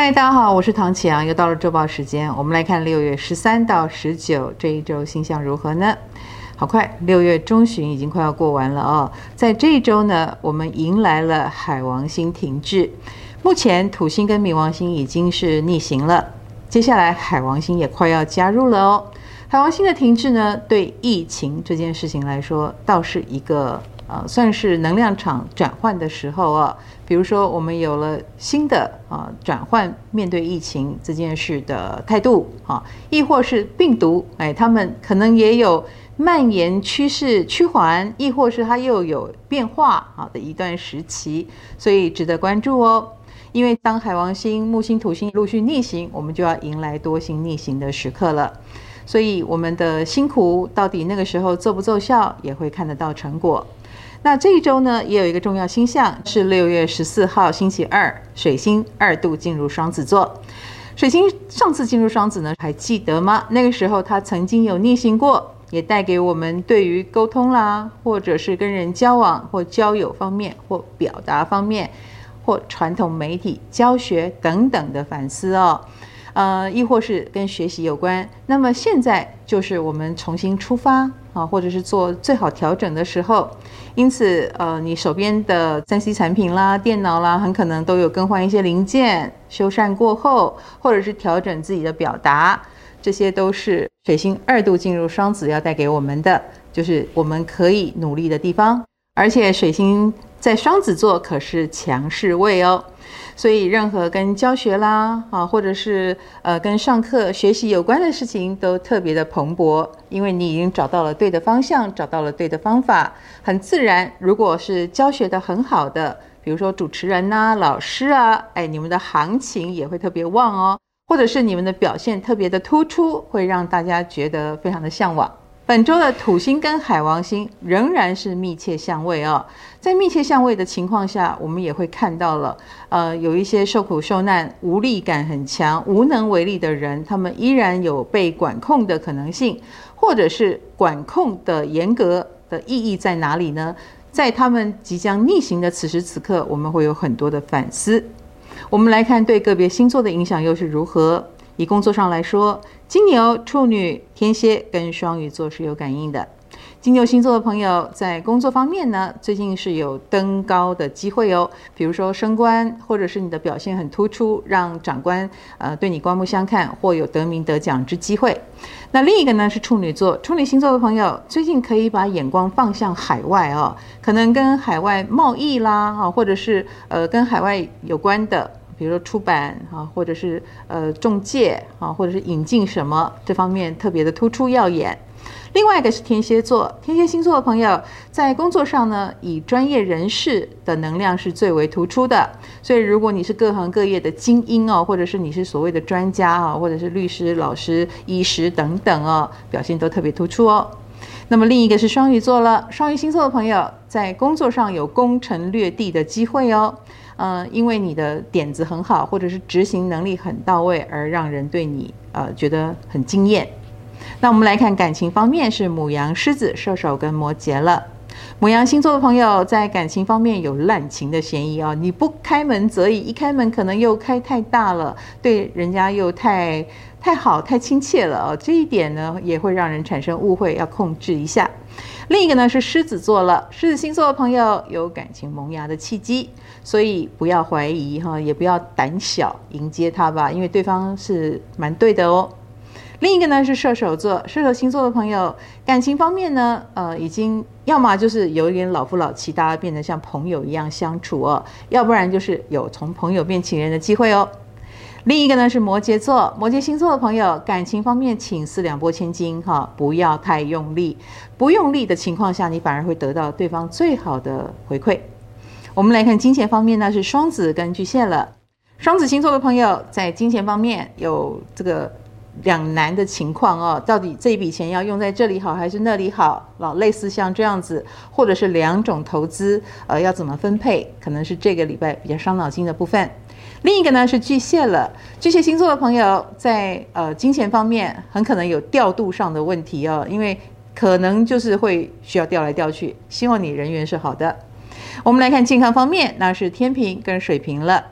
嗨，大家好，我是唐启阳，又到了周报时间，我们来看六月十三到十九这一周星象如何呢？好快，六月中旬已经快要过完了哦。在这一周呢，我们迎来了海王星停滞，目前土星跟冥王星已经是逆行了，接下来海王星也快要加入了哦。海王星的停滞呢，对疫情这件事情来说，倒是一个。啊，算是能量场转换的时候啊。比如说，我们有了新的啊转换面对疫情这件事的态度啊，亦或是病毒，哎，他们可能也有蔓延趋势趋缓，亦或是它又有变化啊的一段时期，所以值得关注哦。因为当海王星、木星、土星陆续逆行，我们就要迎来多星逆行的时刻了。所以我们的辛苦到底那个时候奏不奏效，也会看得到成果。那这一周呢，也有一个重要星象，是六月十四号星期二，水星二度进入双子座。水星上次进入双子呢，还记得吗？那个时候它曾经有逆行过，也带给我们对于沟通啦，或者是跟人交往或交友方面，或表达方面，或传统媒体教学等等的反思哦。呃，亦或是跟学习有关，那么现在就是我们重新出发啊，或者是做最好调整的时候。因此，呃，你手边的三 C 产品啦、电脑啦，很可能都有更换一些零件，修缮过后，或者是调整自己的表达，这些都是水星二度进入双子要带给我们的，就是我们可以努力的地方。而且水星在双子座可是强势位哦。所以，任何跟教学啦啊，或者是呃跟上课学习有关的事情，都特别的蓬勃，因为你已经找到了对的方向，找到了对的方法，很自然。如果是教学的很好的，比如说主持人呐、老师啊，哎，你们的行情也会特别旺哦，或者是你们的表现特别的突出，会让大家觉得非常的向往。本周的土星跟海王星仍然是密切相位哦，在密切相位的情况下，我们也会看到了，呃，有一些受苦受难、无力感很强、无能为力的人，他们依然有被管控的可能性，或者是管控的严格的意义在哪里呢？在他们即将逆行的此时此刻，我们会有很多的反思。我们来看对个别星座的影响又是如何。以工作上来说，金牛、处女、天蝎跟双鱼座是有感应的。金牛星座的朋友在工作方面呢，最近是有登高的机会哦。比如说升官，或者是你的表现很突出，让长官呃对你刮目相看，或有得名得奖之机会。那另一个呢是处女座，处女星座的朋友最近可以把眼光放向海外哦，可能跟海外贸易啦，啊，或者是呃跟海外有关的。比如说出版啊，或者是呃中介啊，或者是引进什么这方面特别的突出耀眼。另外一个是天蝎座，天蝎星座的朋友在工作上呢，以专业人士的能量是最为突出的。所以如果你是各行各业的精英哦，或者是你是所谓的专家啊，或者是律师、老师、医师等等哦，表现都特别突出哦。那么另一个是双鱼座了，双鱼星座的朋友在工作上有攻城略地的机会哦。呃，因为你的点子很好，或者是执行能力很到位，而让人对你呃觉得很惊艳。那我们来看感情方面，是母羊、狮子、射手跟摩羯了。牡羊星座的朋友在感情方面有滥情的嫌疑哦，你不开门则已，一开门可能又开太大了，对人家又太太好、太亲切了哦。这一点呢，也会让人产生误会，要控制一下。另一个呢是狮子座了，狮子星座的朋友有感情萌芽的契机，所以不要怀疑哈，也不要胆小迎接他吧，因为对方是蛮对的哦。另一个呢是射手座，射手星座的朋友感情方面呢，呃，已经要么就是有一点老夫老妻，大家变得像朋友一样相处哦，要不然就是有从朋友变情人的机会哦。另一个呢是摩羯座，摩羯星座的朋友，感情方面请四两拨千斤哈，不要太用力，不用力的情况下，你反而会得到对方最好的回馈。我们来看金钱方面呢，是双子跟巨蟹了。双子星座的朋友在金钱方面有这个两难的情况哦，到底这一笔钱要用在这里好还是那里好？老类似像这样子，或者是两种投资，呃，要怎么分配？可能是这个礼拜比较伤脑筋的部分。另一个呢是巨蟹了，巨蟹星座的朋友在呃金钱方面很可能有调度上的问题哦，因为可能就是会需要调来调去。希望你人缘是好的。我们来看健康方面，那是天平跟水瓶了。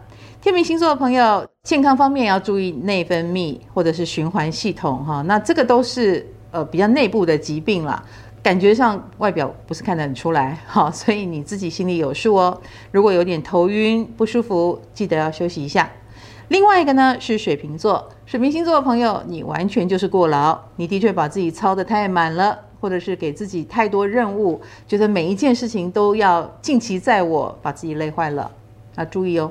天秤星座的朋友，健康方面要注意内分泌或者是循环系统哈，那这个都是呃比较内部的疾病啦，感觉上外表不是看得很出来哈，所以你自己心里有数哦。如果有点头晕不舒服，记得要休息一下。另外一个呢是水瓶座，水瓶星座的朋友，你完全就是过劳，你的确把自己操得太满了，或者是给自己太多任务，觉得每一件事情都要尽其在我，把自己累坏了。那注意哦。